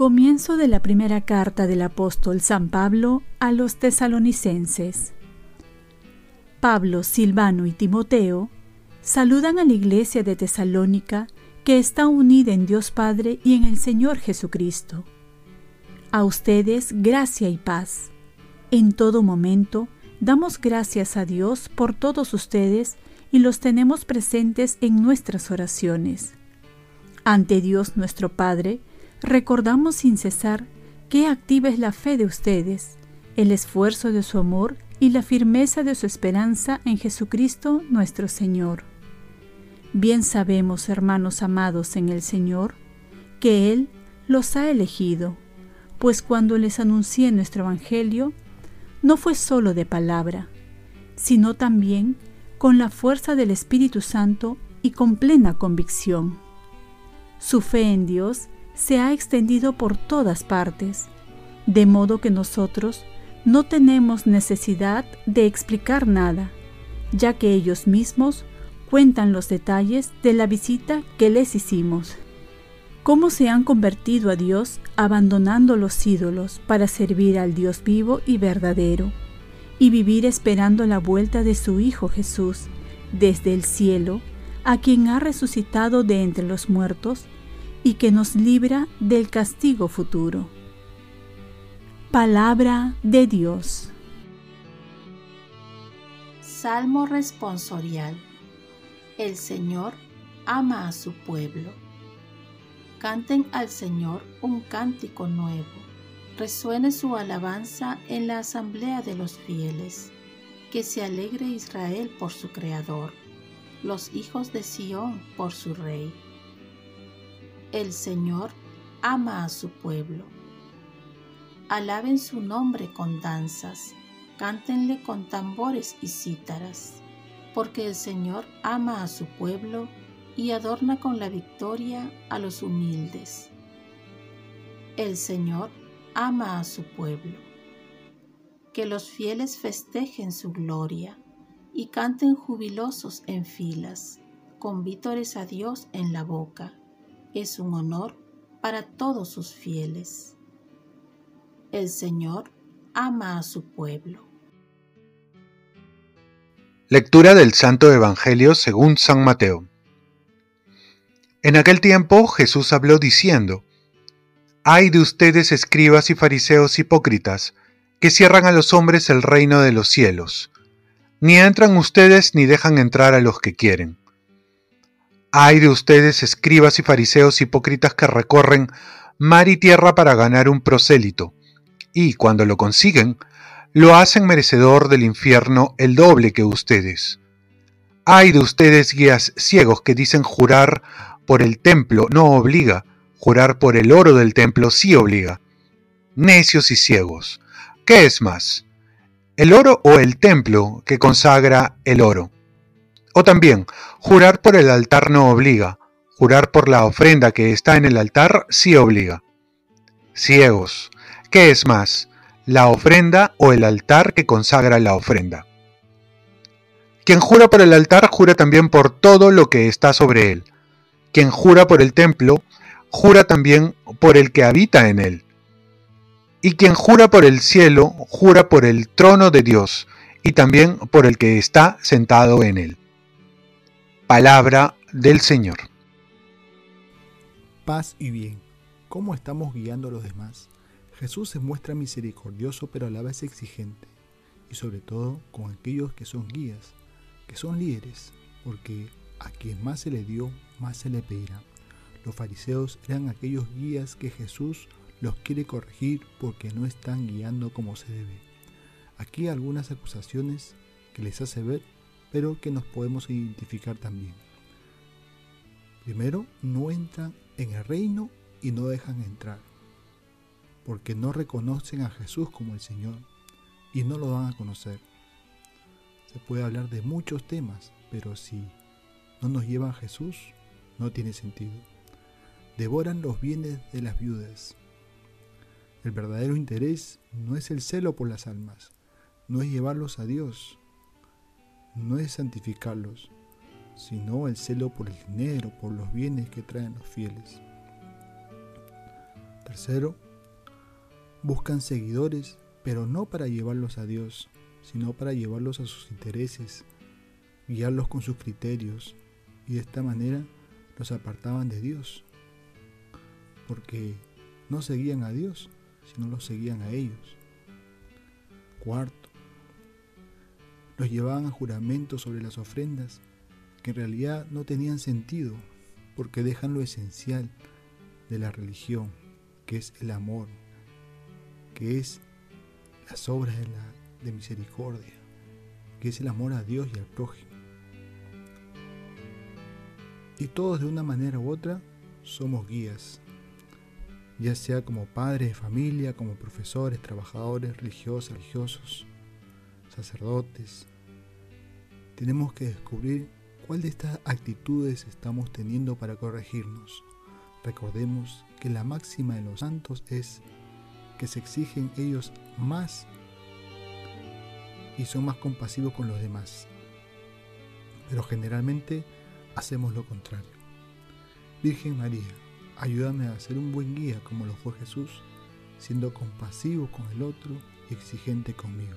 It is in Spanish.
Comienzo de la primera carta del apóstol San Pablo a los tesalonicenses. Pablo, Silvano y Timoteo saludan a la iglesia de Tesalónica que está unida en Dios Padre y en el Señor Jesucristo. A ustedes gracia y paz. En todo momento damos gracias a Dios por todos ustedes y los tenemos presentes en nuestras oraciones. Ante Dios nuestro Padre, recordamos sin cesar qué activa es la fe de ustedes, el esfuerzo de su amor y la firmeza de su esperanza en Jesucristo nuestro Señor. Bien sabemos, hermanos amados en el Señor, que Él los ha elegido, pues cuando les anuncié nuestro Evangelio, no fue solo de palabra, sino también con la fuerza del Espíritu Santo y con plena convicción. Su fe en Dios se ha extendido por todas partes, de modo que nosotros no tenemos necesidad de explicar nada, ya que ellos mismos cuentan los detalles de la visita que les hicimos. Cómo se han convertido a Dios abandonando los ídolos para servir al Dios vivo y verdadero, y vivir esperando la vuelta de su Hijo Jesús desde el cielo, a quien ha resucitado de entre los muertos y que nos libra del castigo futuro. Palabra de Dios. Salmo responsorial. El Señor ama a su pueblo. Canten al Señor un cántico nuevo resuene su alabanza en la asamblea de los fieles. Que se alegre Israel por su Creador, los hijos de Sión por su Rey. El Señor ama a su pueblo. Alaben su nombre con danzas, cántenle con tambores y cítaras, porque el Señor ama a su pueblo y adorna con la victoria a los humildes. El Señor ama a su pueblo. Que los fieles festejen su gloria y canten jubilosos en filas, con vítores a Dios en la boca. Es un honor para todos sus fieles. El Señor ama a su pueblo. Lectura del Santo Evangelio según San Mateo. En aquel tiempo Jesús habló diciendo, Ay de ustedes escribas y fariseos hipócritas, que cierran a los hombres el reino de los cielos. Ni entran ustedes ni dejan entrar a los que quieren. Ay de ustedes escribas y fariseos hipócritas que recorren mar y tierra para ganar un prosélito, y cuando lo consiguen, lo hacen merecedor del infierno el doble que ustedes. Ay de ustedes guías ciegos que dicen jurar por el templo no obliga, Jurar por el oro del templo sí obliga. Necios y ciegos. ¿Qué es más? ¿El oro o el templo que consagra el oro? O también, jurar por el altar no obliga. Jurar por la ofrenda que está en el altar sí obliga. Ciegos. ¿Qué es más? ¿La ofrenda o el altar que consagra la ofrenda? Quien jura por el altar jura también por todo lo que está sobre él. Quien jura por el templo jura también por el que habita en él. Y quien jura por el cielo, jura por el trono de Dios, y también por el que está sentado en él. Palabra del Señor. Paz y bien. ¿Cómo estamos guiando a los demás? Jesús se muestra misericordioso pero a la vez exigente, y sobre todo con aquellos que son guías, que son líderes, porque a quien más se le dio, más se le pedirá. Los fariseos eran aquellos guías que Jesús los quiere corregir porque no están guiando como se debe. Aquí algunas acusaciones que les hace ver, pero que nos podemos identificar también. Primero, no entran en el reino y no dejan entrar, porque no reconocen a Jesús como el Señor y no lo van a conocer. Se puede hablar de muchos temas, pero si no nos lleva a Jesús, no tiene sentido devoran los bienes de las viudas. El verdadero interés no es el celo por las almas, no es llevarlos a Dios, no es santificarlos, sino el celo por el dinero, por los bienes que traen los fieles. Tercero, buscan seguidores, pero no para llevarlos a Dios, sino para llevarlos a sus intereses, guiarlos con sus criterios, y de esta manera los apartaban de Dios, porque no seguían a Dios, sino los seguían a ellos. Cuarto, los llevaban a juramentos sobre las ofrendas que en realidad no tenían sentido porque dejan lo esencial de la religión, que es el amor, que es las obras de, misericordia, que es el amor a Dios y al prójimo. Y todos de una manera u otra somos guías, ya sea como padres de familia, como profesores, trabajadores, religiosos, religiosos, sacerdotes. Tenemos que descubrir cuál de estas actitudes estamos teniendo para corregirnos. Recordemos que la máxima de los santos es que se exigen ellos más y son más compasivos con los demás. Pero generalmente hacemos lo contrario. Virgen María, ayúdame a ser un buen guía como lo fue Jesús, siendo compasivo con el otro y exigente conmigo.